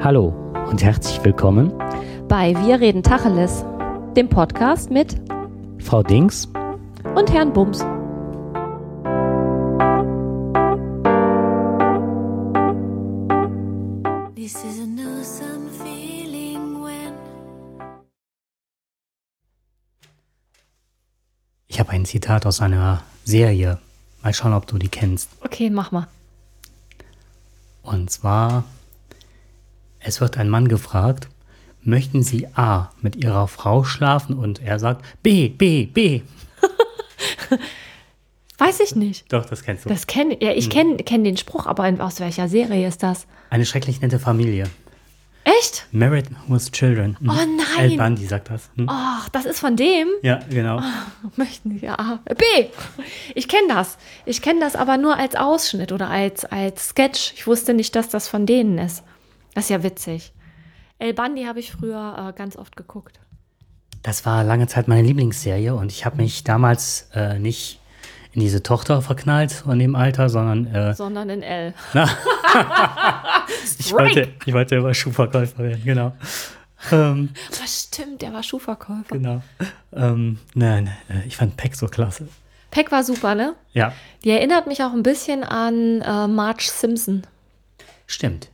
Hallo und herzlich willkommen bei Wir reden Tacheles, dem Podcast mit Frau Dings und Herrn Bums. Ich habe ein Zitat aus einer Serie. Mal schauen, ob du die kennst. Okay, mach mal. Und zwar, es wird ein Mann gefragt, möchten Sie A mit Ihrer Frau schlafen? Und er sagt B, B, B. Weiß ich nicht. Doch, das kennst du. Das kenn, ja, ich kenne kenn den Spruch, aber aus welcher Serie ist das? Eine schrecklich nette Familie. Echt? Married with Children. Hm. Oh nein. El Bundy sagt das. Hm? Ach, das ist von dem? Ja, genau. Möchten Sie A? B. Ich kenne das. Ich kenne das aber nur als Ausschnitt oder als, als Sketch. Ich wusste nicht, dass das von denen ist. Das ist ja witzig. El Bundy habe ich früher äh, ganz oft geguckt. Das war lange Zeit meine Lieblingsserie und ich habe mich damals äh, nicht in diese Tochter verknallt von dem Alter, sondern äh, Sondern in L. ich, wollte, ich wollte immer Schuhverkäufer werden, genau. Ähm, Was stimmt, der war Schuhverkäufer. genau. Ähm, nein, äh, ich fand Peck so klasse. Peck war super, ne? Ja, Die erinnert mich auch ein bisschen an äh, Marge Simpson. stimmt.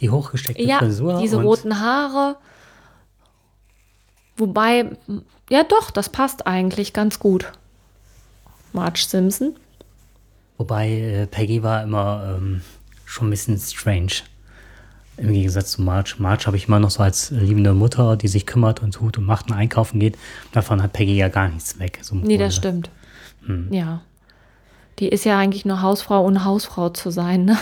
Die hochgesteckte Ja, Frisur. diese roten Haare. Wobei, ja doch, das passt eigentlich ganz gut. Marge Simpson. Wobei äh, Peggy war immer ähm, schon ein bisschen strange. Im Gegensatz zu Marge. Marge habe ich immer noch so als liebende Mutter, die sich kümmert und tut und macht und einkaufen geht. Davon hat Peggy ja gar nichts weg. So Nee, das stimmt. Hm. Ja. Die ist ja eigentlich nur Hausfrau, ohne Hausfrau zu sein. Ne?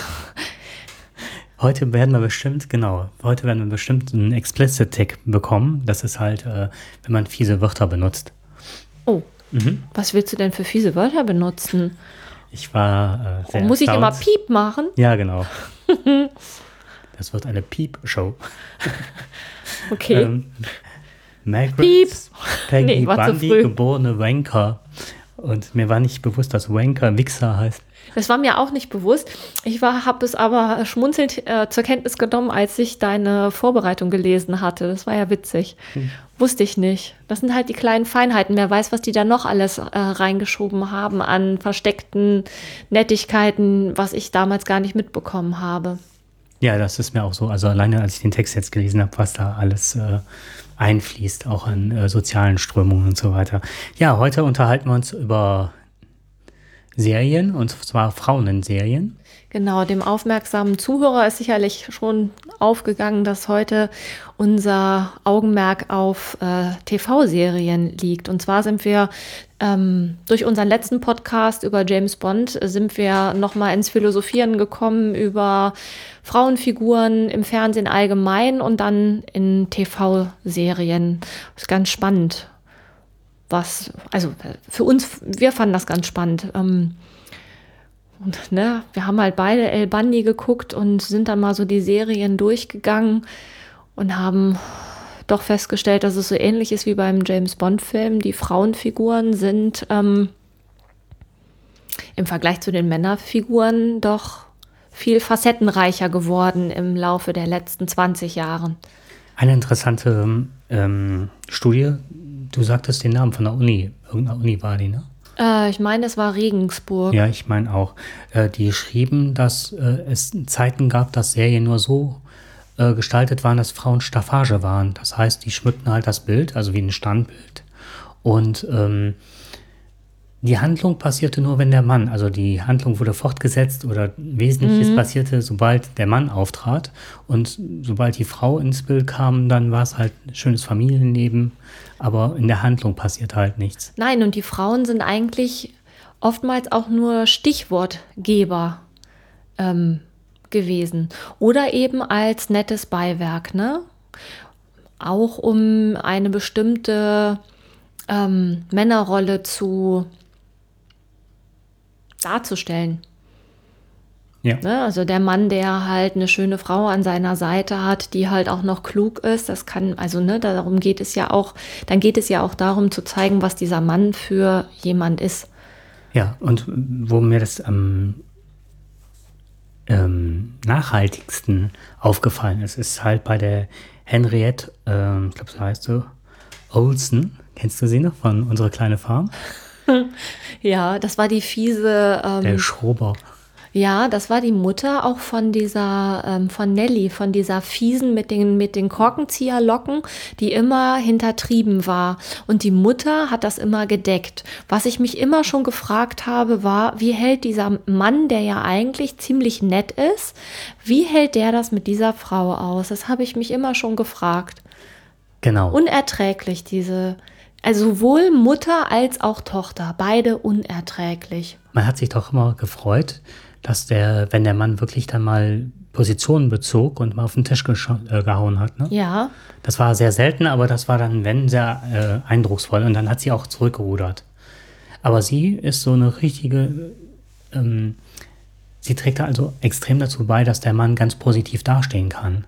Heute werden wir bestimmt, genau, heute werden wir bestimmt einen Explicit-Tick bekommen. Das ist halt, äh, wenn man fiese Wörter benutzt. Oh, Mhm. was willst du denn für fiese Wörter benutzen? Ich war äh, sehr Muss ich immer. Piep machen? Ja, genau. das wird eine Piep-Show. Okay. Ähm, Margaret Piep. Peggy Nee, Bundy, geborene Wanker. Und mir war nicht bewusst, dass Wanker Wichser heißt. Das war mir auch nicht bewusst. Ich habe es aber schmunzelnd äh, zur Kenntnis genommen, als ich deine Vorbereitung gelesen hatte. Das war ja witzig. Wusste ich nicht. Das sind halt die kleinen Feinheiten. Wer weiß, was die da noch alles äh, reingeschoben haben an versteckten Nettigkeiten, was ich damals gar nicht mitbekommen habe. Ja, das ist mir auch so. Also alleine, als ich den Text jetzt gelesen habe, was da alles äh, einfließt, auch an äh, sozialen Strömungen und so weiter. Ja, heute unterhalten wir uns über Serien, und zwar Frauenserien. Genau, dem aufmerksamen Zuhörer ist sicherlich schon aufgegangen, dass heute unser Augenmerk auf äh, TV-Serien liegt. Und zwar sind wir ähm, durch unseren letzten Podcast über James Bond sind wir nochmal ins Philosophieren gekommen über Frauenfiguren im Fernsehen allgemein und dann in TV-Serien. Ist ganz spannend. Was, also für uns, wir fanden das ganz spannend. Ähm, und ne, wir haben halt beide El Bundy geguckt und sind dann mal so die Serien durchgegangen und haben doch festgestellt, dass es so ähnlich ist wie beim James Bond-Film. Die Frauenfiguren sind ähm, im Vergleich zu den Männerfiguren doch viel facettenreicher geworden im Laufe der letzten 20 Jahre. Eine interessante ähm, Studie, du sagtest den Namen von der Uni, irgendeiner Uni war die, ne? Äh, ich meine, es war Regensburg. Ja, ich meine auch. Äh, die schrieben, dass äh, es Zeiten gab, dass Serien nur so äh, gestaltet waren, dass Frauen Staffage waren. Das heißt, die schmückten halt das Bild, also wie ein Standbild. Und ähm, die Handlung passierte nur, wenn der Mann, also die Handlung wurde fortgesetzt oder Wesentliches passierte, sobald der Mann auftrat. Und sobald die Frau ins Bild kam, dann war es halt ein schönes Familienleben. Aber in der Handlung passiert halt nichts. Nein, und die Frauen sind eigentlich oftmals auch nur Stichwortgeber ähm, gewesen. Oder eben als nettes Beiwerk, ne? Auch um eine bestimmte ähm, Männerrolle zu darzustellen. Ja. Ne? Also der Mann, der halt eine schöne Frau an seiner Seite hat, die halt auch noch klug ist, das kann, also ne, darum geht es ja auch, dann geht es ja auch darum zu zeigen, was dieser Mann für jemand ist. Ja, und wo mir das am ähm, nachhaltigsten aufgefallen ist, ist halt bei der Henriette, ähm, ich glaube, so heißt sie, Olsen. Kennst du sie noch von unserer kleinen Farm? ja, das war die fiese. Ähm, der Schrober. Ja, das war die Mutter auch von dieser, ähm, von Nelly, von dieser fiesen mit den, mit den Korkenzieherlocken, die immer hintertrieben war. Und die Mutter hat das immer gedeckt. Was ich mich immer schon gefragt habe, war, wie hält dieser Mann, der ja eigentlich ziemlich nett ist, wie hält der das mit dieser Frau aus? Das habe ich mich immer schon gefragt. Genau. Unerträglich, diese, also sowohl Mutter als auch Tochter, beide unerträglich. Man hat sich doch immer gefreut, dass der, wenn der Mann wirklich dann mal Positionen bezog und mal auf den Tisch äh, gehauen hat. Ne? Ja. Das war sehr selten, aber das war dann, wenn, sehr äh, eindrucksvoll. Und dann hat sie auch zurückgerudert. Aber sie ist so eine richtige, ähm, sie trägt also extrem dazu bei, dass der Mann ganz positiv dastehen kann.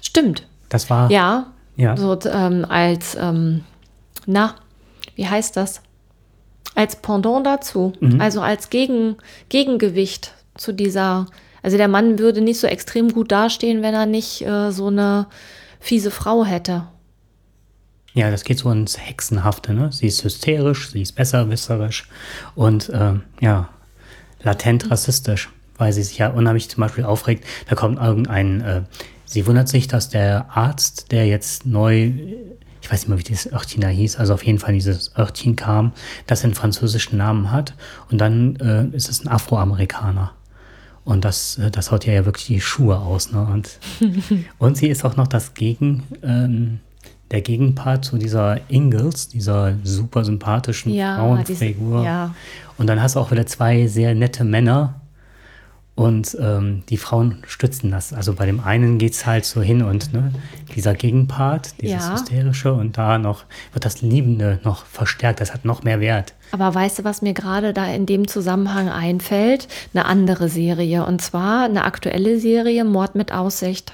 Stimmt. Das war. Ja. Ja. So ähm, als, ähm, na, wie heißt das? Als Pendant dazu, mhm. also als Gegen, Gegengewicht zu dieser. Also der Mann würde nicht so extrem gut dastehen, wenn er nicht äh, so eine fiese Frau hätte. Ja, das geht so ins Hexenhafte, ne? Sie ist hysterisch, sie ist besserwisserisch und äh, ja, latent rassistisch, weil sie sich ja unheimlich zum Beispiel aufregt. Da kommt irgendein, äh, sie wundert sich, dass der Arzt, der jetzt neu ich weiß nicht mehr, wie dieses Örtchen da hieß, also auf jeden Fall dieses Örtchen kam, das einen französischen Namen hat und dann äh, ist es ein Afroamerikaner. Und das, äh, das haut ja, ja wirklich die Schuhe aus. Ne? Und, und sie ist auch noch das Gegen, ähm, der Gegenpart zu dieser Ingalls, dieser super sympathischen ja, Frauenfigur. Diese, ja. Und dann hast du auch wieder zwei sehr nette Männer, und ähm, die Frauen stützen das. Also bei dem einen geht es halt so hin und ne, dieser Gegenpart, dieses ja. Hysterische und da noch wird das Liebende noch verstärkt. Das hat noch mehr Wert. Aber weißt du, was mir gerade da in dem Zusammenhang einfällt? Eine andere Serie und zwar eine aktuelle Serie, Mord mit Aussicht.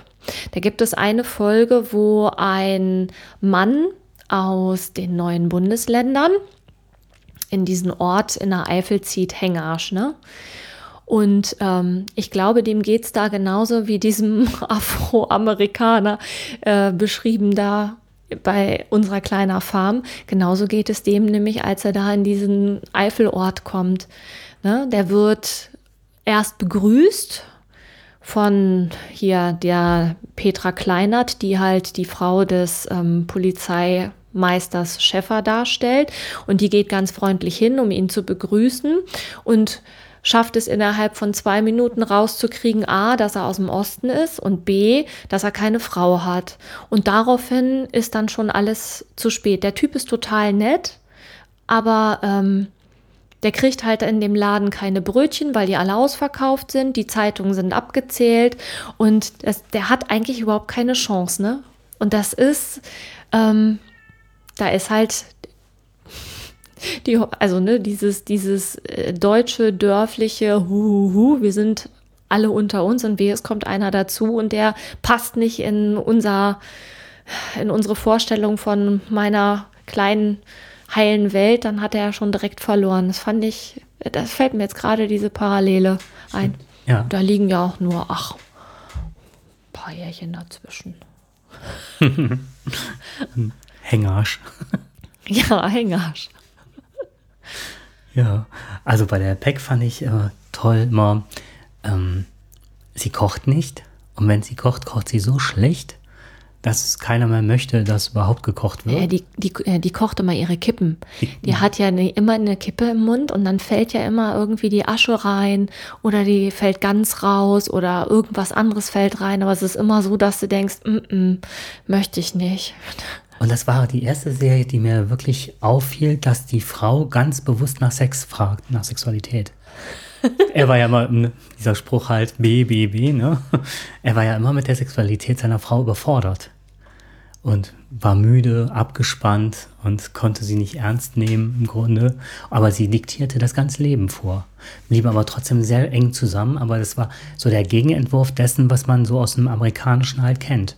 Da gibt es eine Folge, wo ein Mann aus den neuen Bundesländern in diesen Ort in der Eifel zieht, Hengarsch, ne? Und ähm, ich glaube, dem geht es da genauso wie diesem Afroamerikaner äh, beschrieben da bei unserer kleinen Farm. Genauso geht es dem nämlich, als er da in diesen Eifelort kommt. Ne? Der wird erst begrüßt von hier der Petra Kleinert, die halt die Frau des ähm, Polizeimeisters Schäffer darstellt. Und die geht ganz freundlich hin, um ihn zu begrüßen. Und schafft es innerhalb von zwei Minuten rauszukriegen, a, dass er aus dem Osten ist und b, dass er keine Frau hat. Und daraufhin ist dann schon alles zu spät. Der Typ ist total nett, aber ähm, der kriegt halt in dem Laden keine Brötchen, weil die alle ausverkauft sind, die Zeitungen sind abgezählt und das, der hat eigentlich überhaupt keine Chance, ne? Und das ist, ähm, da ist halt die, also ne, dieses, dieses äh, deutsche, dörfliche Hu, hu, wir sind alle unter uns und wir, es kommt einer dazu und der passt nicht in unser, in unsere Vorstellung von meiner kleinen heilen Welt, dann hat er ja schon direkt verloren. Das fand ich, das fällt mir jetzt gerade diese Parallele ein. Ja. Da liegen ja auch nur, ach, ein paar Jährchen dazwischen. Hängarsch. Ja, Hängarsch. Ja, also bei der Peck fand ich äh, toll immer, ähm, sie kocht nicht und wenn sie kocht, kocht sie so schlecht, dass keiner mehr möchte, dass überhaupt gekocht wird. Ja, die, die, die kocht immer ihre Kippen. Die, die hat ja eine, immer eine Kippe im Mund und dann fällt ja immer irgendwie die Asche rein oder die fällt ganz raus oder irgendwas anderes fällt rein. Aber es ist immer so, dass du denkst, mm -mm, möchte ich nicht. Und das war die erste Serie, die mir wirklich auffiel, dass die Frau ganz bewusst nach Sex fragt, nach Sexualität. er war ja immer, dieser Spruch halt, B, B, B, ne? Er war ja immer mit der Sexualität seiner Frau überfordert. Und war müde, abgespannt und konnte sie nicht ernst nehmen im Grunde. Aber sie diktierte das ganze Leben vor. Blieb aber trotzdem sehr eng zusammen. Aber das war so der Gegenentwurf dessen, was man so aus dem Amerikanischen halt kennt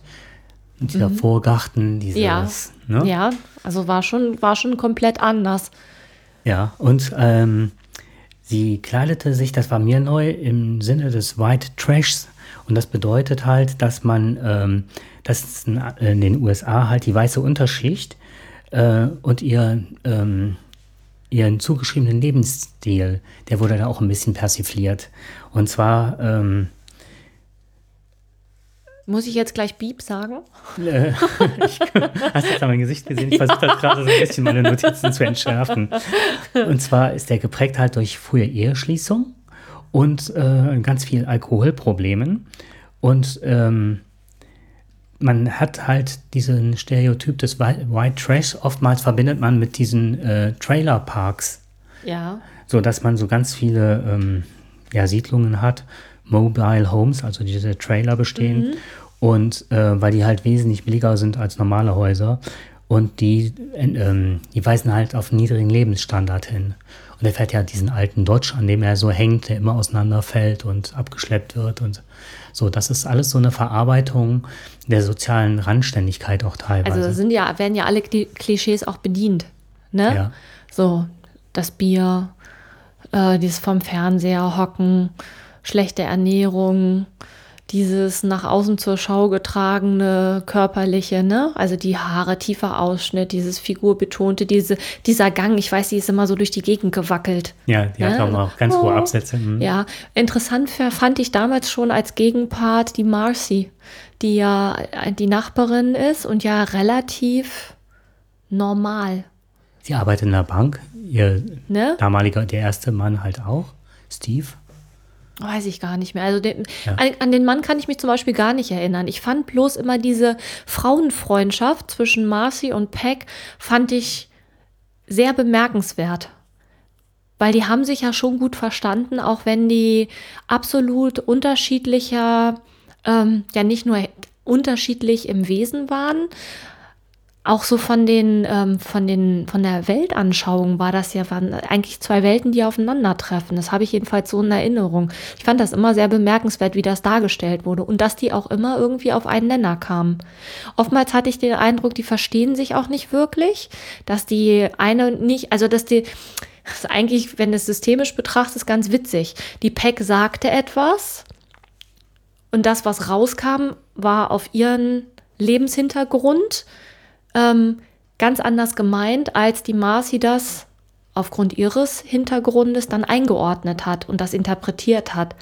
dieser mhm. Vorgarten, dieses. Ja, ne? ja, also war schon, war schon komplett anders. Ja, und ähm, Sie kleidete sich, das war mir neu, im Sinne des White Trashs. Und das bedeutet halt, dass man, ähm, dass in den USA halt die weiße Unterschicht äh, und ihr, ähm, ihren zugeschriebenen Lebensstil, der wurde da auch ein bisschen persifliert. Und zwar, ähm, muss ich jetzt gleich Beep sagen? Äh, ich, hast du jetzt mein Gesicht gesehen? Ich versuche das gerade so ein bisschen meine Notizen zu entschärfen. Und zwar ist der geprägt halt durch frühe Eheschließung und äh, ganz viel Alkoholproblemen. Und ähm, man hat halt diesen Stereotyp des White Trash, oftmals verbindet man mit diesen äh, Trailerparks. Ja. So dass man so ganz viele ähm, ja, Siedlungen hat Mobile Homes, also diese Trailer bestehen. Mhm. Und äh, weil die halt wesentlich billiger sind als normale Häuser. Und die, ähm, die weisen halt auf einen niedrigen Lebensstandard hin. Und er fährt ja diesen alten Dodge, an dem er so hängt, der immer auseinanderfällt und abgeschleppt wird. Und so, das ist alles so eine Verarbeitung der sozialen Randständigkeit auch teilweise. Also sind ja, werden ja alle Klischees auch bedient. Ne? Ja. So, das Bier, äh, dieses vom Fernseher hocken, schlechte Ernährung, dieses nach außen zur Schau getragene körperliche, ne? Also die Haare, tiefer Ausschnitt, dieses Figurbetonte, diese, dieser Gang, ich weiß, die ist immer so durch die Gegend gewackelt. Ja, die ne? hat auch ganz oh. hohe Absätze. Mhm. Ja, interessant fand ich damals schon als Gegenpart die Marcy, die ja die Nachbarin ist und ja relativ normal. Sie arbeitet in der Bank, ihr ne? damaliger, der erste Mann halt auch, Steve. Weiß ich gar nicht mehr. Also den, ja. an, an, den Mann kann ich mich zum Beispiel gar nicht erinnern. Ich fand bloß immer diese Frauenfreundschaft zwischen Marcy und Peck, fand ich sehr bemerkenswert. Weil die haben sich ja schon gut verstanden, auch wenn die absolut unterschiedlicher, ähm, ja nicht nur unterschiedlich im Wesen waren, auch so von den, ähm, von den, von der Weltanschauung war das ja waren eigentlich zwei Welten, die aufeinandertreffen. Das habe ich jedenfalls so in Erinnerung. Ich fand das immer sehr bemerkenswert, wie das dargestellt wurde und dass die auch immer irgendwie auf einen Nenner kamen. Oftmals hatte ich den Eindruck, die verstehen sich auch nicht wirklich, dass die eine nicht, also dass die, das ist eigentlich, wenn du es systemisch betrachtest, ist ganz witzig. Die PEC sagte etwas und das, was rauskam, war auf ihren Lebenshintergrund ähm, ganz anders gemeint, als die Marcy das aufgrund ihres Hintergrundes dann eingeordnet hat und das interpretiert hat.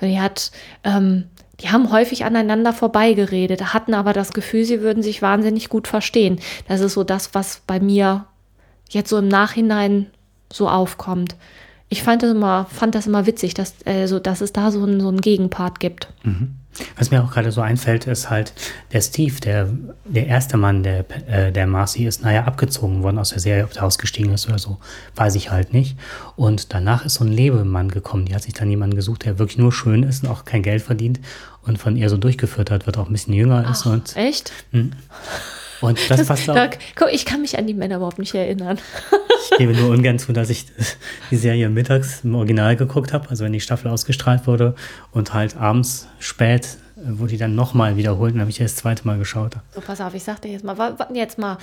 Die hat, ähm, die haben häufig aneinander vorbeigeredet, hatten aber das Gefühl, sie würden sich wahnsinnig gut verstehen. Das ist so das, was bei mir jetzt so im Nachhinein so aufkommt. Ich fand das immer, fand das immer witzig, dass, äh, so, dass es da so einen, so einen Gegenpart gibt. Mhm. Was mir auch gerade so einfällt, ist halt der Steve, der, der erste Mann der, äh, der Marcy ist, naja, abgezogen worden aus der Serie, ob der ausgestiegen ist oder so, weiß ich halt nicht. Und danach ist so ein Lebemann gekommen, die hat sich dann jemanden gesucht, der wirklich nur schön ist und auch kein Geld verdient und von ihr so durchgeführt hat, wird auch ein bisschen jünger Ach, ist. Und, echt? Mh. Und das, das passt auch. Da, guck, ich kann mich an die Männer überhaupt nicht erinnern. Ich gebe nur ungern zu, dass ich die Serie mittags im Original geguckt habe, also wenn die Staffel ausgestrahlt wurde und halt abends spät äh, wurde die dann nochmal wiederholt und habe ich das zweite Mal geschaut. So, pass auf, ich sag dir jetzt mal, jetzt mal,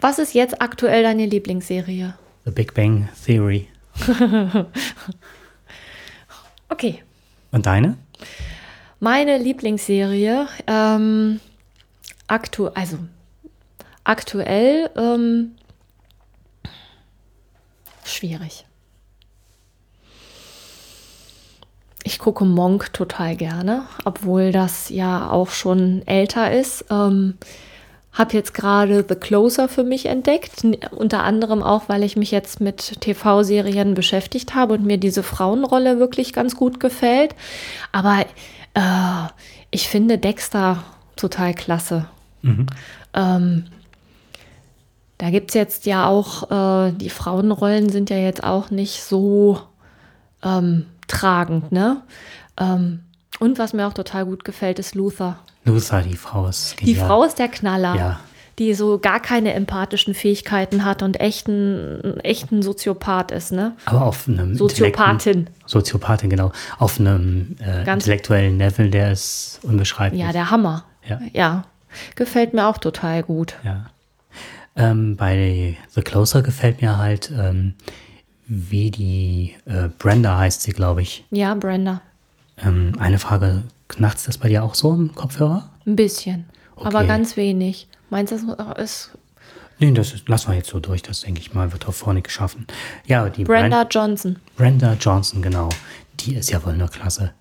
was ist jetzt aktuell deine Lieblingsserie? The Big Bang Theory. okay. Und deine? Meine Lieblingsserie, ähm, aktu also aktuell ähm, schwierig. Ich gucke Monk total gerne, obwohl das ja auch schon älter ist. Ähm, habe jetzt gerade The Closer für mich entdeckt, unter anderem auch, weil ich mich jetzt mit TV-Serien beschäftigt habe und mir diese Frauenrolle wirklich ganz gut gefällt. Aber äh, ich finde Dexter total klasse. Mhm. Ähm, da gibt es jetzt ja auch, äh, die Frauenrollen sind ja jetzt auch nicht so ähm, tragend, ne? Ähm, und was mir auch total gut gefällt, ist Luther. Luther, die Frau ist genial. Die Frau ist der Knaller. Ja. Die so gar keine empathischen Fähigkeiten hat und echten, echten Soziopath ist, ne? Aber auf einem Soziopathin. Soziopathin, genau. Auf einem äh, intellektuellen Level, der ist unbeschreiblich. Ja, der Hammer. Ja. ja. Gefällt mir auch total gut. Ja. Ähm, bei The Closer gefällt mir halt, ähm, wie die äh, Brenda heißt sie, glaube ich. Ja, Brenda. Ähm, eine Frage, knarzt das bei dir auch so im Kopfhörer? Ein bisschen. Aber Okay. ganz wenig. Meinst du, das ist Nee, das ist, lassen wir jetzt so durch, das denke ich mal, wird auch vorne geschaffen. Ja, die Brenda Bren- Johnson? Brenda Johnson, genau. Die ist ja wohl eine Klasse.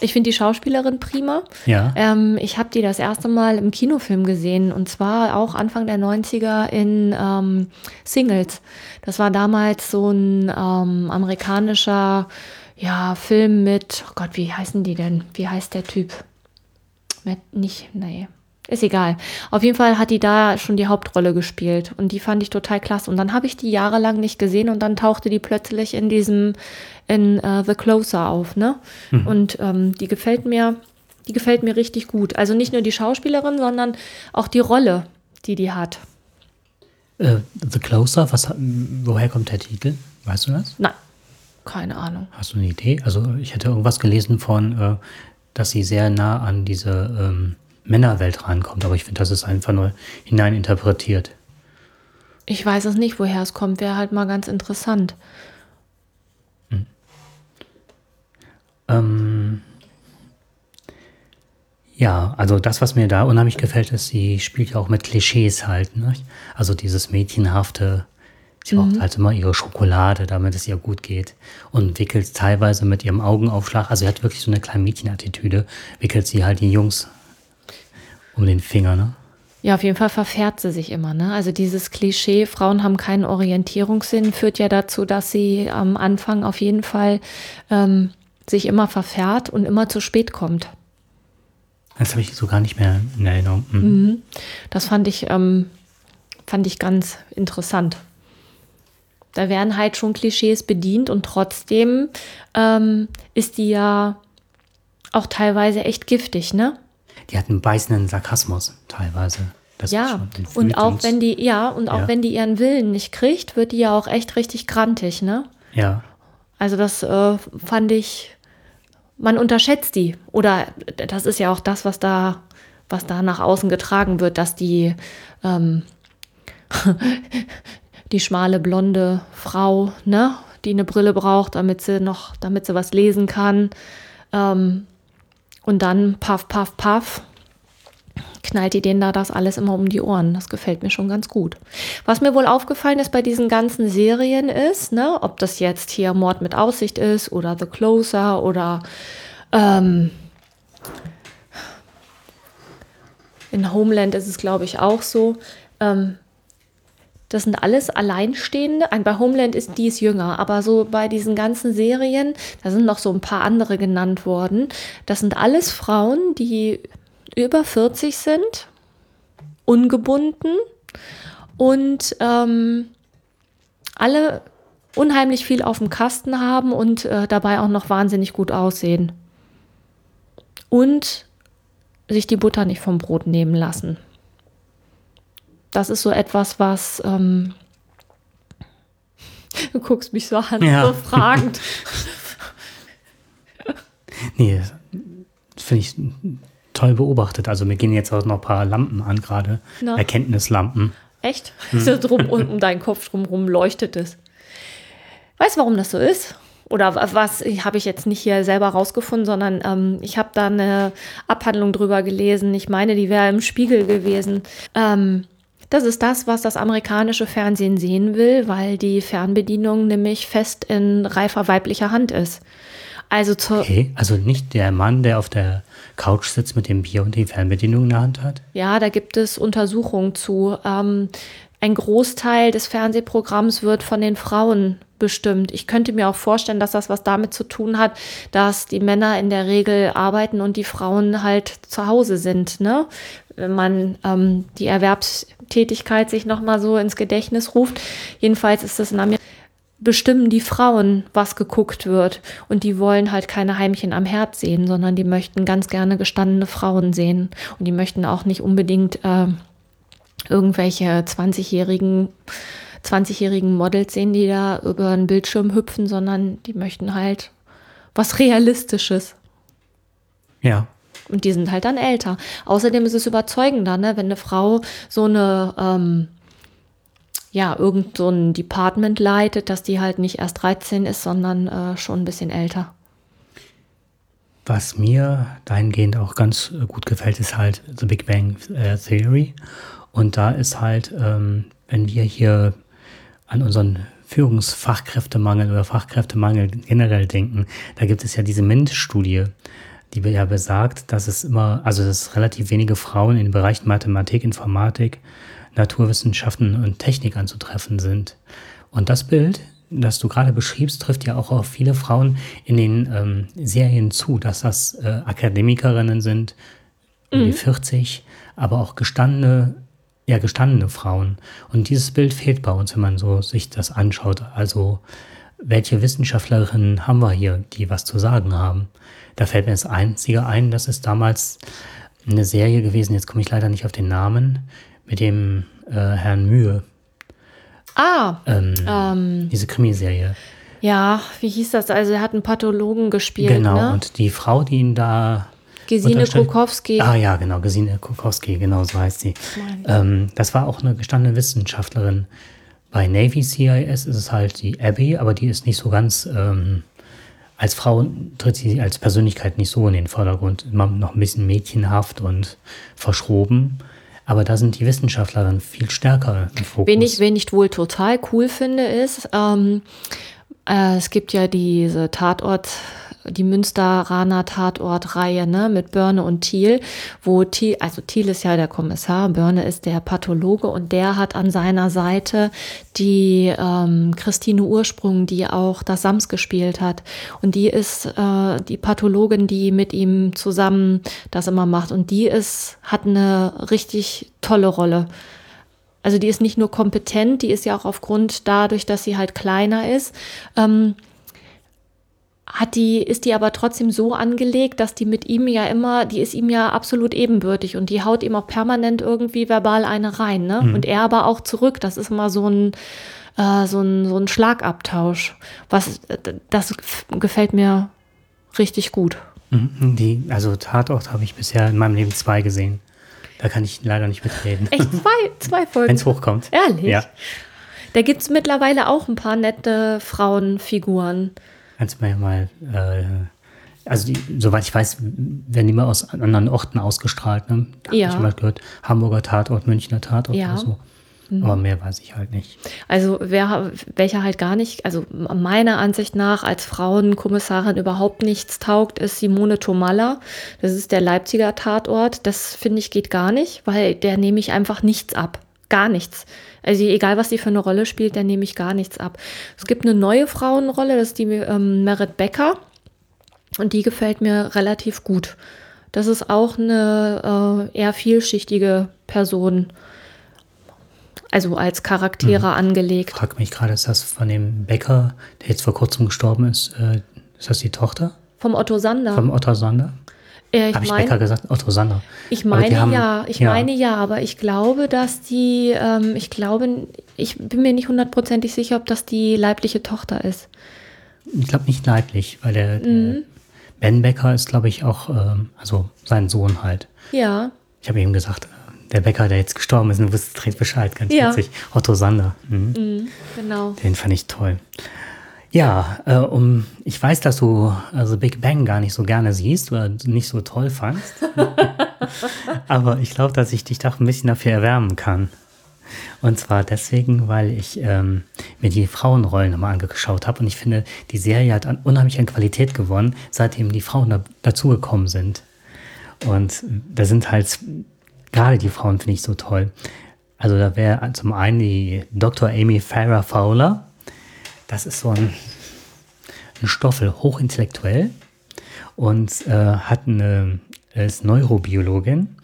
Ich finde die Schauspielerin prima. Ja. Ähm, ich habe die das erste Mal im Kinofilm gesehen und zwar auch Anfang der 90er in ähm, Singles. Das war damals so ein ähm, amerikanischer ja, Film mit, oh Gott, wie heißen die denn? Wie heißt der Typ? Mit, nicht, nee. Ist egal. Auf jeden Fall hat die da schon die Hauptrolle gespielt und die fand ich total klasse. Und dann habe ich die jahrelang nicht gesehen und dann tauchte die plötzlich in diesem, in äh, The Closer auf, ne? Und ähm, die gefällt mir, die gefällt mir richtig gut. Also nicht nur die Schauspielerin, sondern auch die Rolle, die die hat. Äh, The Closer, was, woher kommt der Titel? Weißt du das? Nein, keine Ahnung. Hast du eine Idee? Also ich hätte irgendwas gelesen von, äh, dass sie sehr nah an diese ähm, Männerwelt rankommt, aber ich finde, das ist einfach nur hineininterpretiert. Ich weiß es nicht, woher es kommt. Wäre halt mal ganz interessant. Ähm, ja, also das, was mir da unheimlich gefällt, ist, sie spielt ja auch mit Klischees halt. Ne? Also dieses mädchenhafte, sie braucht halt immer ihre Schokolade, damit es ihr gut geht. Und wickelt teilweise mit ihrem Augenaufschlag, also sie hat wirklich so eine kleine Mädchenattitüde, wickelt sie halt die Jungs um den Finger. Ne? Ja, auf jeden Fall verfährt sie sich immer. Ne? Also dieses Klischee, Frauen haben keinen Orientierungssinn, führt ja dazu, dass sie am Anfang auf jeden Fall ähm, sich immer verfährt und immer zu spät kommt. Das habe ich so gar nicht mehr in Erinnerung. Hm. Das fand ich, ähm, fand ich ganz interessant. Da werden halt schon Klischees bedient und trotzdem ähm, ist die ja auch teilweise echt giftig, ne? Die hat einen beißenden Sarkasmus teilweise. Das Ja, und auch wenn die, ja, und auch Ja. wenn die ihren Willen nicht kriegt, wird die ja auch echt richtig grantig, ne? Ja, Also das äh, fand ich, man unterschätzt die. Oder das ist ja auch das, was da, was da nach außen getragen wird, dass die, ähm, die schmale blonde Frau, ne, die eine Brille braucht, damit sie noch, damit sie was lesen kann. Ähm, und dann paff, paff, paff, knallt die denen da das alles immer um die Ohren. Das gefällt mir schon ganz gut. Was mir wohl aufgefallen ist bei diesen ganzen Serien ist, ne, ob das jetzt hier Mord mit Aussicht ist oder The Closer oder ähm, in Homeland ist es, glaube ich, auch so. Ähm, das sind alles Alleinstehende. Ein- Bei Homeland ist dies jünger, aber so bei diesen ganzen Serien, da sind noch so ein paar andere genannt worden. Das sind alles Frauen, die über 40 sind, ungebunden und ähm, alle unheimlich viel auf dem Kasten haben und äh, dabei auch noch wahnsinnig gut aussehen. Und sich die Butter nicht vom Brot nehmen lassen. Das ist so etwas, was. Ähm, du guckst mich so an, Ja. so fragend. nee, das finde ich toll beobachtet. Also mir gehen jetzt auch noch ein paar Lampen an gerade. Erkenntnislampen. Echt? So drum um, um deinen Kopf drumherum leuchtet es. Weißt du, warum das so ist? Oder wa- was habe ich jetzt nicht hier selber rausgefunden, sondern ähm, ich habe da eine Abhandlung drüber gelesen. Ich meine, die wäre im Spiegel gewesen. Ähm, das ist das, was das amerikanische Fernsehen sehen will, weil die Fernbedienung nämlich fest in reifer weiblicher Hand ist. Also zur, Okay, also nicht der Mann, der auf der Couch sitzt mit dem Bier und die Fernbedienung in der Hand hat. Ja, da gibt es Untersuchungen zu. Ähm, ein Großteil des Fernsehprogramms wird von den Frauen bestimmt. Ich könnte mir auch vorstellen, dass das was damit zu tun hat, dass die Männer in der Regel arbeiten und die Frauen halt zu Hause sind. Ne? Wenn man ähm, die Erwerbstätigkeit sich nochmal so ins Gedächtnis ruft. Jedenfalls ist das in Amerika bestimmen die Frauen, was geguckt wird. Und die wollen halt keine Heimchen am Herd sehen, sondern die möchten ganz gerne gestandene Frauen sehen. Und die möchten auch nicht unbedingt äh, irgendwelche 20-jährigen 20-jährigen Models sehen, die da über einen Bildschirm hüpfen, sondern die möchten halt was Realistisches. Ja. Und die sind halt dann älter. Außerdem ist es überzeugender, ne? wenn eine Frau so eine, ähm, ja, irgend so ein Department leitet, dass die halt nicht erst 13 ist, sondern äh, schon ein bisschen älter. Was mir dahingehend auch ganz äh, gut gefällt, ist halt The Big Bang äh, Theory. Und da ist halt, ähm, wenn wir hier an unseren Führungsfachkräftemangel oder Fachkräftemangel generell denken, da gibt es ja diese MINT-Studie, die ja besagt, dass es immer, also dass relativ wenige Frauen in den Bereichen Mathematik, Informatik, Naturwissenschaften und Technik anzutreffen sind. Und das Bild, das du gerade beschriebst, trifft ja auch auf viele Frauen in den ähm, Serien zu, dass das äh, Akademikerinnen sind, um die 40, aber auch gestandene, ja, gestandene Frauen. Und dieses Bild fehlt bei uns, wenn man so sich das anschaut. Also, welche Wissenschaftlerinnen haben wir hier, die was zu sagen haben? Da fällt mir das Einzige ein, das ist damals eine Serie gewesen, jetzt komme ich leider nicht auf den Namen, mit dem äh, Herrn Mühe. Ah, Ähm, ähm, diese Krimiserie. ja, wie hieß das? Also er hat einen Pathologen gespielt, Genau, ne? und die Frau, die ihn da. Gesine Krukowski. Ah ja, genau, Gesine Kukowski, genau so heißt sie. Ähm, das war auch eine gestandene Wissenschaftlerin. Bei Navy CIS ist es halt die Abby, aber die ist nicht so ganz. Ähm, als Frau tritt sie als Persönlichkeit nicht so in den Vordergrund. Immer noch ein bisschen mädchenhaft und verschroben. Aber da sind die Wissenschaftlerinnen viel stärker im Fokus. Wen ich, wen ich wohl total cool finde, ist, ähm, äh, es gibt ja diese Tatort, die Münsteraner Tatort-Reihe, ne, mit Börne und Thiel, wo Thiel, also Thiel ist ja der Kommissar, Börne ist der Pathologe und der hat an seiner Seite die ähm, Christine Ursprung, die auch das Sams gespielt hat. Und die ist äh, die Pathologin, die mit ihm zusammen das immer macht. Und die ist, hat eine richtig tolle Rolle. Also die ist nicht nur kompetent, die ist ja auch aufgrund dadurch, dass sie halt kleiner ist, ähm, hat die, ist die aber trotzdem so angelegt, dass die mit ihm ja immer, die ist ihm ja absolut ebenbürtig und die haut ihm auch permanent irgendwie verbal eine rein, ne? Und er aber auch zurück. Das ist immer so ein, äh, so ein, so ein Schlagabtausch. Was, das gefällt mir richtig gut. Mhm, Die, also Tatort habe ich bisher in meinem Leben zwei gesehen. Da kann ich leider nicht mitreden. Echt zwei, zwei Folgen. Wenn es hochkommt. Ehrlich? Ja. Da gibt es mittlerweile auch ein paar nette Frauenfiguren. Kannst du mir mal, äh, also die, soweit ich weiß, werden die mal aus anderen Orten ausgestrahlt. Ne? Da hab Ja. ich mal gehört, Hamburger Tatort, Münchner Tatort Ja. Mhm. oder so. Aber mehr weiß ich halt nicht. Also wer, welcher halt gar nicht, also meiner Ansicht nach als Frauenkommissarin überhaupt nichts taugt, ist Simone Tomalla. Das ist der Leipziger Tatort. Das finde ich geht gar nicht, weil der nehme ich einfach nichts ab. Gar nichts. Also egal, was die für eine Rolle spielt, der nehme ich gar nichts ab. Es gibt eine neue Frauenrolle, das ist die ähm, Merit Becker. Und die gefällt mir relativ gut. Das ist auch eine äh, eher vielschichtige Person. Also als Charaktere angelegt. Frag mich gerade, ist das von dem Bäcker, der jetzt vor kurzem gestorben ist, äh, ist das die Tochter Vom Otto Sander. vom Otto Sander? Äh, ich Habe ich Bäcker meine, gesagt? Otto Sander. ich meine haben- ja, ich ja. meine ja, aber ich glaube, dass die, ähm, ich glaube, ich bin mir nicht hundertprozentig sicher, ob das die leibliche Tochter ist. Ich glaube nicht leiblich, weil der, Mhm. der Ben Becker ist, glaube ich, auch, ähm, also sein Sohn halt. Ja, Ich habe eben gesagt, äh, der Bäcker, der jetzt gestorben ist, du wusstest direkt Bescheid, ganz Ja. witzig. Otto Sander. Mhm. genau. Den fand ich toll. Ja, äh, um, ich weiß, dass du also Big Bang gar nicht so gerne siehst oder nicht so toll fandst. Aber ich glaube, dass ich dich doch ein bisschen dafür erwärmen kann. Und zwar deswegen, weil ich ähm, mir die Frauenrollen nochmal angeschaut habe und ich finde, die Serie hat an, unheimlich an Qualität gewonnen, seitdem die Frauen da, dazugekommen sind. Und da sind halt gerade die Frauen finde ich so toll. Also da wäre zum einen die Dr. Amy Farrah Fowler. Das ist so ein, ein Stoffel, hochintellektuell und äh, hat eine, ist Neurobiologin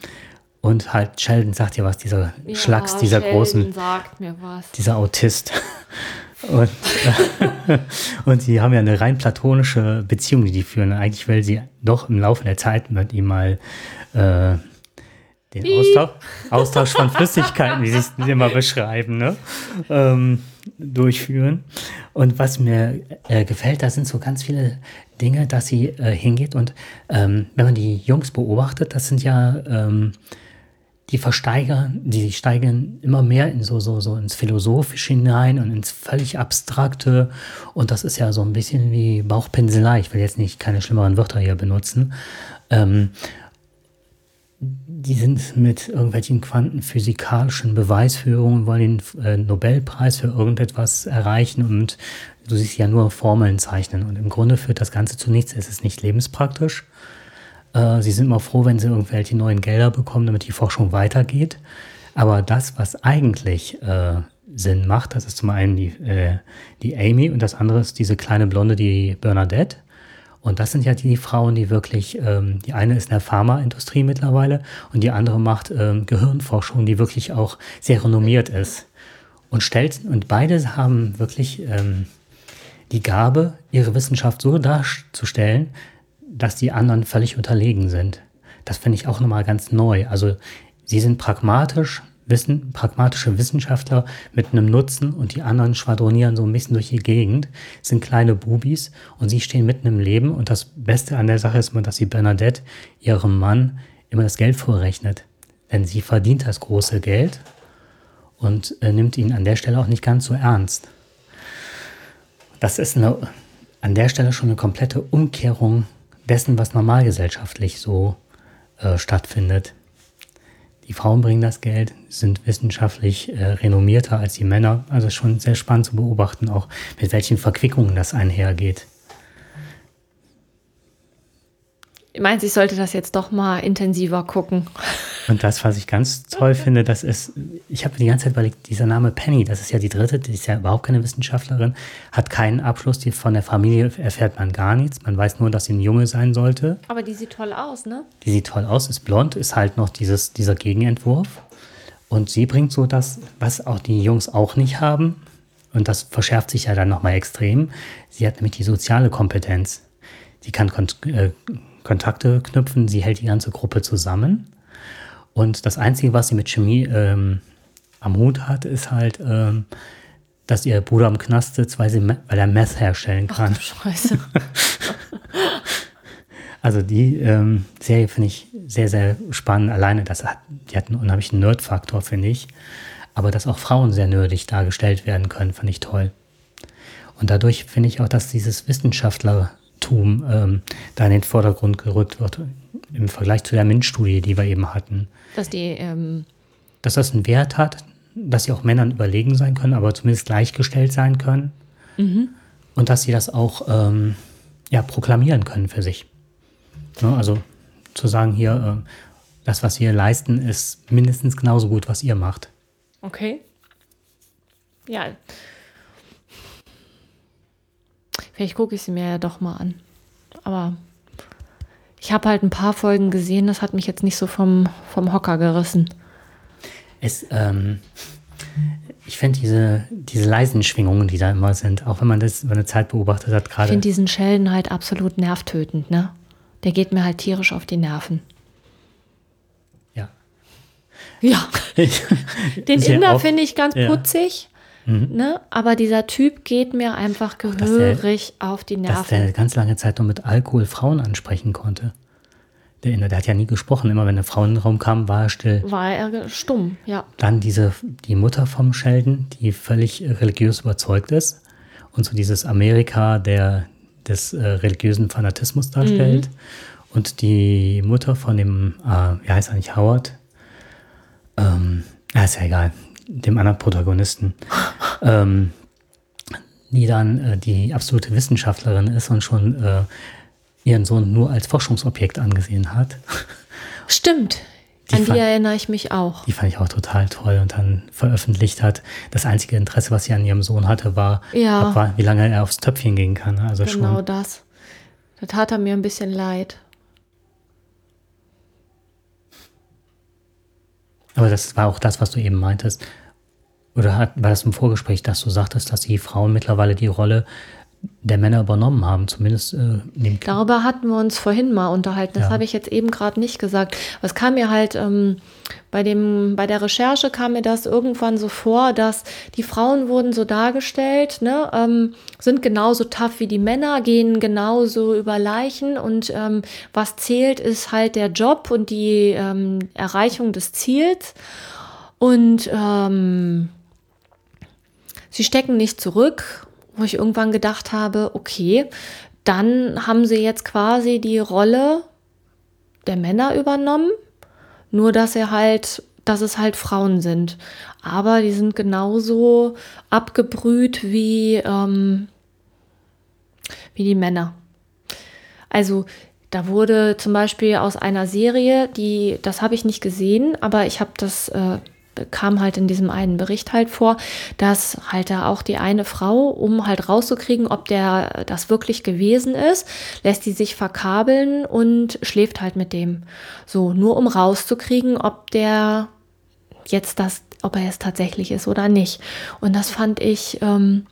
und halt Sheldon sagt ja was, dieser Schlacks, dieser großen, sagt mir was. dieser Autist. Und, äh, und die haben ja eine rein platonische Beziehung, die die führen. Eigentlich will sie doch im Laufe der Zeit mit ihm mal äh, den Austausch, Austausch von Flüssigkeiten, wie sie es immer beschreiben, ne? ähm, durchführen. Und was mir äh, gefällt, da sind so ganz viele Dinge, dass sie äh, hingeht und ähm, wenn man die Jungs beobachtet, das sind ja ähm, die versteigern, die steigen immer mehr in so, so, so ins Philosophische hinein und ins völlig Abstrakte. Und das ist ja so ein bisschen wie Bauchpinselei. Ich will jetzt nicht keine schlimmeren Wörter hier benutzen. Ähm, die sind mit irgendwelchen quantenphysikalischen Beweisführungen, wollen den äh, Nobelpreis für irgendetwas erreichen und du siehst ja nur Formeln zeichnen. Und im Grunde führt das Ganze zu nichts. Es ist nicht lebenspraktisch. Äh, sie sind immer froh, wenn sie irgendwelche neuen Gelder bekommen, damit die Forschung weitergeht. Aber das, was eigentlich äh, Sinn macht, das ist zum einen die, äh, die Amy und das andere ist diese kleine Blonde, die Bernadette. Und das sind ja die Frauen, die wirklich, ähm, die eine ist in der Pharmaindustrie mittlerweile und die andere macht ähm, Gehirnforschung, die wirklich auch sehr renommiert ist. Und stellt, und beide haben wirklich ähm, die Gabe, ihre Wissenschaft so darzustellen, dass die anderen völlig unterlegen sind. Das finde ich auch nochmal ganz neu. Also sie sind pragmatisch, wissen, pragmatische Wissenschaftler mit einem Nutzen und die anderen schwadronieren so ein bisschen durch die Gegend, sind kleine Bubis und sie stehen mitten im Leben und das Beste an der Sache ist immer, dass sie Bernadette, ihrem Mann, immer das Geld vorrechnet. Denn sie verdient das große Geld und äh, nimmt ihn an der Stelle auch nicht ganz so ernst. Das ist eine, an der Stelle schon eine komplette Umkehrung dessen, was normalgesellschaftlich so äh, stattfindet. Die Frauen bringen das Geld, sind wissenschaftlich äh, renommierter als die Männer. Also schon sehr spannend zu beobachten, auch mit welchen Verquickungen das einhergeht. Meinst ich sollte das jetzt doch mal intensiver gucken? Und das, was ich ganz toll finde, das ist, ich habe die ganze Zeit überlegt, dieser Name Penny, das ist ja die dritte, die ist ja überhaupt keine Wissenschaftlerin, hat keinen Abschluss, die von der Familie erfährt man gar nichts. Man weiß nur, dass sie ein Junge sein sollte. Aber die sieht toll aus, ne? Die sieht toll aus, ist blond, ist halt noch dieses, dieser Gegenentwurf. Und sie bringt so das, was auch die Jungs auch nicht haben. Und das verschärft sich ja dann nochmal extrem. Sie hat nämlich die soziale Kompetenz. Sie kann äh, Kontakte knüpfen, sie hält die ganze Gruppe zusammen. Und das Einzige, was sie mit Chemie ähm, am Hut hat, ist halt, ähm, dass ihr Bruder im Knast sitzt, weil, sie, weil er Meth herstellen kann. Ach, Scheiße. also die ähm, Serie finde ich sehr, sehr spannend. Alleine, das hat, die hat einen unheimlichen Nerd-Faktor, finde ich. Aber dass auch Frauen sehr nerdig dargestellt werden können, finde ich toll. Und dadurch finde ich auch, dass dieses Wissenschaftler Tum ähm, da in den Vordergrund gerückt wird, im Vergleich zu der MINT-Studie, die wir eben hatten. Dass die, ähm dass das einen Wert hat, dass sie auch Männern überlegen sein können, aber zumindest gleichgestellt sein können. Mhm. Und dass sie das auch ähm, ja, proklamieren können für sich. Ne, also zu sagen, hier, äh, das, was wir leisten, ist mindestens genauso gut, was ihr macht. Okay. Ja, Vielleicht gucke ich sie mir ja doch mal an. Aber ich habe halt ein paar Folgen gesehen, das hat mich jetzt nicht so vom, vom Hocker gerissen. Es, ähm, ich finde diese, diese leisen Schwingungen, die da immer sind, auch wenn man das über eine Zeit beobachtet hat, gerade. Ich finde diesen Sheldon halt absolut nervtötend, ne? Der geht mir halt tierisch auf die Nerven. Ja. Ja. Den Inder finde ich ganz putzig. Mhm. Ne? Aber dieser Typ geht mir einfach gehörig der, auf die Nerven. Dass der ganz lange Zeit nur mit Alkohol Frauen ansprechen konnte. Der, der hat ja nie gesprochen. Immer wenn eine Frau in den Raum kam, war er still. War er stumm, ja. Dann diese, die Mutter vom Sheldon, die völlig religiös überzeugt ist und so dieses Amerika der, des äh, religiösen Fanatismus darstellt. Mhm. Und die Mutter von dem, äh, wie heißt er nicht, Howard? Ähm, ja, ist ja egal dem anderen Protagonisten, ähm, die dann äh, die absolute Wissenschaftlerin ist und schon äh, ihren Sohn nur als Forschungsobjekt angesehen hat. Stimmt. Die An die erinnere ich mich auch. Die fand ich auch total toll und dann veröffentlicht hat. Das einzige Interesse, was sie an ihrem Sohn hatte, war, ja. war wie lange er aufs Töpfchen gehen kann. Also genau schon. das. Da tat er mir ein bisschen leid. Aber das war auch das, was du eben meintest. Oder hat, war das im Vorgespräch, dass du sagtest, dass die Frauen mittlerweile die Rolle der Männer übernommen haben, zumindest äh, in dem Darüber hatten wir uns vorhin mal unterhalten. Das Ja. habe ich jetzt eben gerade nicht gesagt. Es kam mir halt ähm, bei dem, bei der Recherche kam mir das irgendwann so vor, dass die Frauen wurden so dargestellt, ne, ähm, sind genauso tough wie die Männer, gehen genauso über Leichen und ähm, was zählt, ist halt der Job und die ähm, Erreichung des Ziels. Und ähm, sie stecken nicht zurück, wo ich irgendwann gedacht habe, okay, dann haben sie jetzt quasi die Rolle der Männer übernommen, nur dass er halt, dass es halt Frauen sind. Aber die sind genauso abgebrüht wie, ähm, wie die Männer. Also da wurde zum Beispiel aus einer Serie, die, das habe ich nicht gesehen, aber ich habe das, äh, kam halt in diesem einen Bericht halt vor, dass halt da auch die eine Frau, um halt rauszukriegen, ob der das wirklich gewesen ist, lässt die sich verkabeln und schläft halt mit dem. So, nur um rauszukriegen, ob der jetzt das, ob er es tatsächlich ist oder nicht. Und das fand ich, ähm,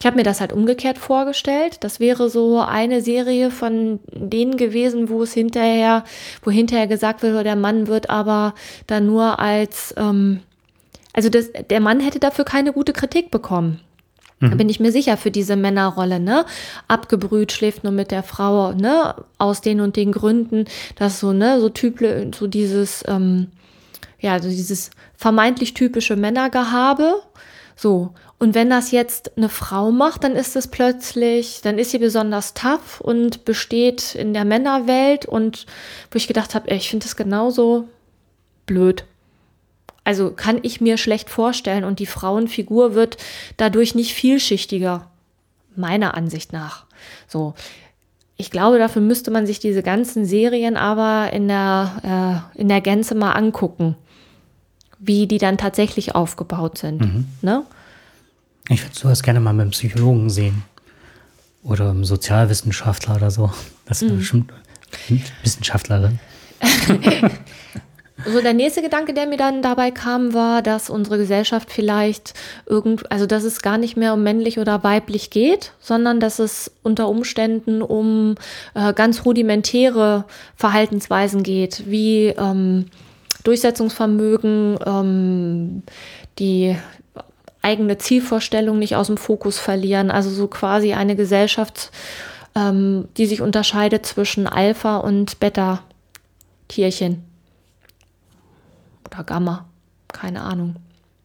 ich habe mir das halt umgekehrt vorgestellt. Das wäre so eine Serie von denen gewesen, wo es hinterher, wo hinterher gesagt wird, der Mann wird aber dann nur als, ähm, also das, der Mann hätte dafür keine gute Kritik bekommen. Da bin ich mir sicher für diese Männerrolle, ne? Abgebrüht, schläft nur mit der Frau, ne? Aus den und den Gründen, dass so, ne, so typisch, so dieses, ähm, ja, so dieses vermeintlich typische Männergehabe. So. Und wenn das jetzt eine Frau macht, dann ist es plötzlich, dann ist sie besonders tough und besteht in der Männerwelt und wo ich gedacht habe, ich finde das genauso blöd. Also kann ich mir schlecht vorstellen und die Frauenfigur wird dadurch nicht vielschichtiger, meiner Ansicht nach. So. Ich glaube, dafür müsste man sich diese ganzen Serien aber in der, äh, in der Gänze mal angucken, wie die dann tatsächlich aufgebaut sind. Ne? Ich würde sowas gerne mal mit einem Psychologen sehen. Oder einem Sozialwissenschaftler oder so. Das ist bestimmt Wissenschaftlerin. So, der nächste Gedanke, der mir dann dabei kam, war, dass unsere Gesellschaft vielleicht irgend, also dass es gar nicht mehr um männlich oder weiblich geht, sondern dass es unter Umständen um äh, ganz rudimentäre Verhaltensweisen geht, wie ähm, Durchsetzungsvermögen, ähm, die eigene Zielvorstellung nicht aus dem Fokus verlieren, also so quasi eine Gesellschaft, ähm, die sich unterscheidet zwischen Alpha und Beta-Tierchen oder Gamma, keine Ahnung.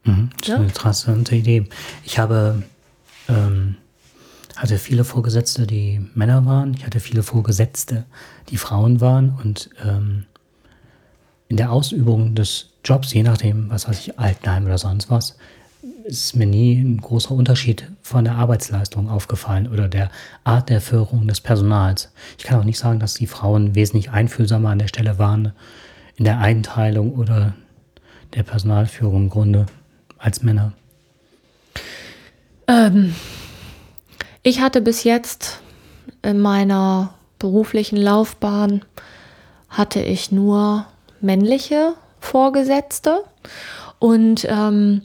Mhm, das ist Ja. eine interessante Idee. Ich habe, ähm, hatte viele Vorgesetzte, die Männer waren. Ich hatte viele Vorgesetzte, die Frauen waren. Und ähm, in der Ausübung des Jobs, je nachdem, was weiß ich, Altenheim oder sonst was, ist mir nie ein großer Unterschied von der Arbeitsleistung aufgefallen oder der Art der Führung des Personals. Ich kann auch nicht sagen, dass die Frauen wesentlich einfühlsamer an der Stelle waren in der Einteilung oder der Personalführung im Grunde als Männer. Ähm, ich hatte bis jetzt in meiner beruflichen Laufbahn hatte ich nur männliche Vorgesetzte und ähm,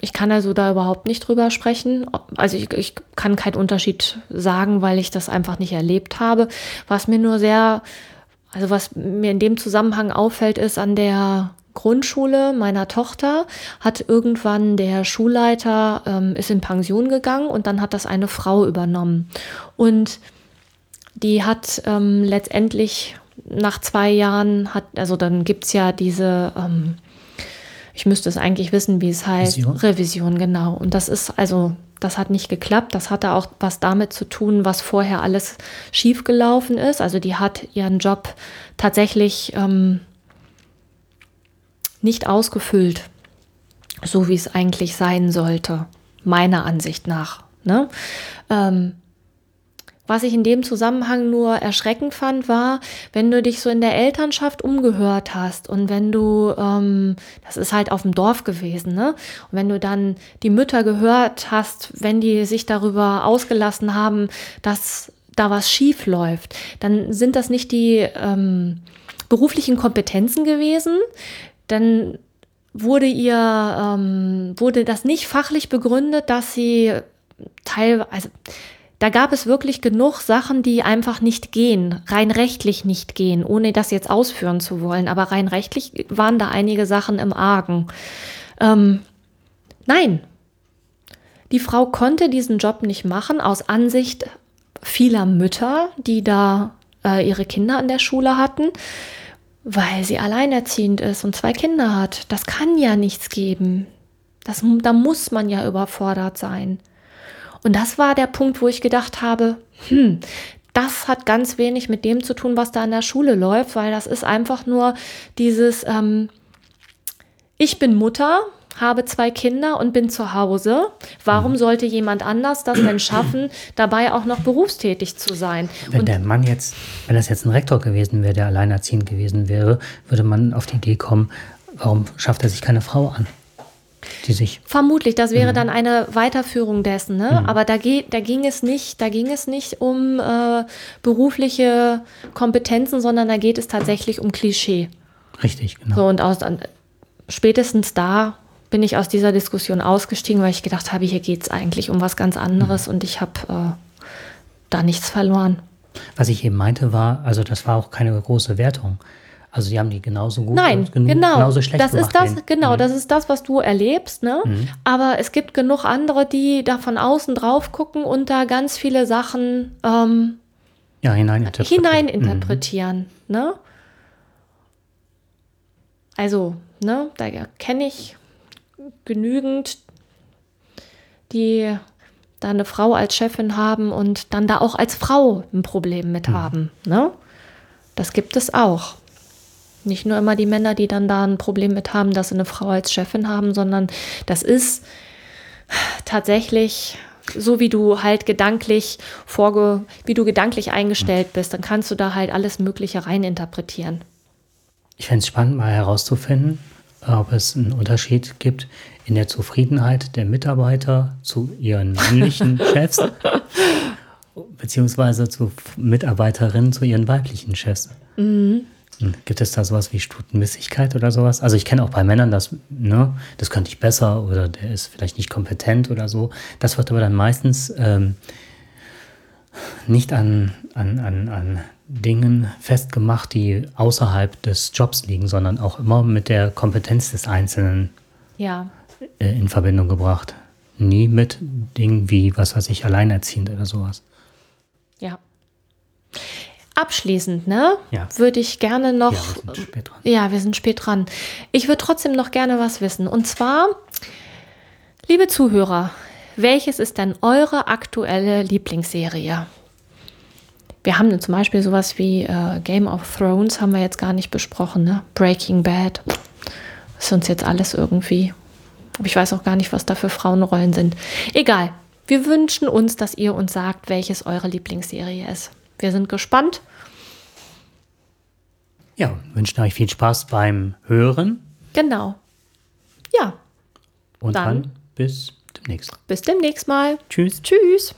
ich kann also da überhaupt nicht drüber sprechen. Also ich, ich kann keinen Unterschied sagen, weil ich das einfach nicht erlebt habe. Was mir nur sehr, also was mir in dem Zusammenhang auffällt, ist an der Grundschule meiner Tochter hat irgendwann der Schulleiter ähm, ist in Pension gegangen und dann hat das eine Frau übernommen und die hat ähm, letztendlich nach zwei Jahren hat also dann gibt's ja diese ähm, ich müsste es eigentlich wissen, wie es heißt. Revision? Revision, genau. Und das ist also, das hat nicht geklappt. Das hatte auch was damit zu tun, was vorher alles schiefgelaufen ist. Also die hat ihren Job tatsächlich ähm, nicht ausgefüllt, so wie es eigentlich sein sollte, meiner Ansicht nach. Ne? Ähm, was ich in dem Zusammenhang nur erschreckend fand, war, wenn du dich so in der Elternschaft umgehört hast und wenn du, ähm, das ist halt auf dem Dorf gewesen, ne? Und wenn du dann die Mütter gehört hast, wenn die sich darüber ausgelassen haben, dass da was schief läuft, dann sind das nicht die ähm, beruflichen Kompetenzen gewesen, dann wurde ihr, ähm, wurde das nicht fachlich begründet, dass sie teilweise, also da gab es wirklich genug Sachen, die einfach nicht gehen, rein rechtlich nicht gehen, ohne das jetzt ausführen zu wollen. Aber rein rechtlich waren da einige Sachen im Argen. Ähm, nein, die Frau konnte diesen Job nicht machen aus Ansicht vieler Mütter, die da äh, ihre Kinder an der Schule hatten, weil sie alleinerziehend ist und zwei Kinder hat. Das kann ja nichts geben. Das, da muss man ja überfordert sein. Und das war der Punkt, wo ich gedacht habe, hm, das hat ganz wenig mit dem zu tun, was da in der Schule läuft, weil das ist einfach nur dieses, ähm, ich bin Mutter, habe zwei Kinder und bin zu Hause. Warum mhm. sollte jemand anders das denn schaffen, dabei auch noch berufstätig zu sein? Wenn und der Mann jetzt, wenn das jetzt ein Rektor gewesen wäre, der alleinerziehend gewesen wäre, würde man auf die Idee kommen, warum schafft er sich keine Frau an? Die sich Vermutlich, das wäre mhm. dann eine Weiterführung dessen, ne? Mhm. Aber da, geht, da ging es nicht, da ging es nicht um äh, berufliche Kompetenzen, sondern da geht es tatsächlich um Klischee. Richtig, genau. So und aus, spätestens da bin ich aus dieser Diskussion ausgestiegen, weil ich gedacht habe, hier geht es eigentlich um was ganz anderes mhm. und ich habe äh, da nichts verloren. Was ich eben meinte war, also das war auch keine große Wertung. Also die haben die genauso gut Nein, gen genau. genauso schlecht das gemacht. Ist das, genau, mhm. das ist das, was du erlebst. Ne? Mhm. Aber es gibt genug andere, die da von außen drauf gucken und da ganz viele Sachen ähm, ja, hineininterpretieren. hineininterpretieren mhm. ne? Also, ne, da kenne ich genügend, die da eine Frau als Chefin haben und dann da auch als Frau ein Problem mit mhm. haben. Ne? Das gibt es auch. Nicht nur immer die Männer, die dann da ein Problem mit haben, dass sie eine Frau als Chefin haben, sondern das ist tatsächlich so wie du halt gedanklich vorge, wie du gedanklich eingestellt bist, dann kannst du da halt alles Mögliche reininterpretieren. Ich fände es spannend, mal herauszufinden, ob es einen Unterschied gibt in der Zufriedenheit der Mitarbeiter zu ihren männlichen Chefs, beziehungsweise zu Mitarbeiterinnen zu ihren weiblichen Chefs. Mhm. Gibt es da sowas wie Stutenmissigkeit oder sowas? Also ich kenne auch bei Männern das, ne, das könnte ich besser oder der ist vielleicht nicht kompetent oder so. Das wird aber dann meistens ähm, nicht an, an, an, an Dingen festgemacht, die außerhalb des Jobs liegen, sondern auch immer mit der Kompetenz des Einzelnen ja. äh, in Verbindung gebracht. Nie mit Dingen wie, was weiß ich, alleinerziehend oder sowas. Ja. Abschließend, ne? Ja. Würde ich gerne noch. Ja, wir sind spät dran. Ja, wir sind spät dran. Ich würde trotzdem noch gerne was wissen. Und zwar, liebe Zuhörer, welches ist denn eure aktuelle Lieblingsserie? Wir haben zum Beispiel sowas wie äh, Game of Thrones, haben wir jetzt gar nicht besprochen, ne? Breaking Bad. Ist uns jetzt alles irgendwie. Ich weiß auch gar nicht, was da für Frauenrollen sind. Egal. Wir wünschen uns, dass ihr uns sagt, welches eure Lieblingsserie ist. Wir sind gespannt. Ja, wünschen euch viel Spaß beim Hören. Genau. Ja. Und dann, dann bis demnächst. Bis demnächst mal. Tschüss. Tschüss.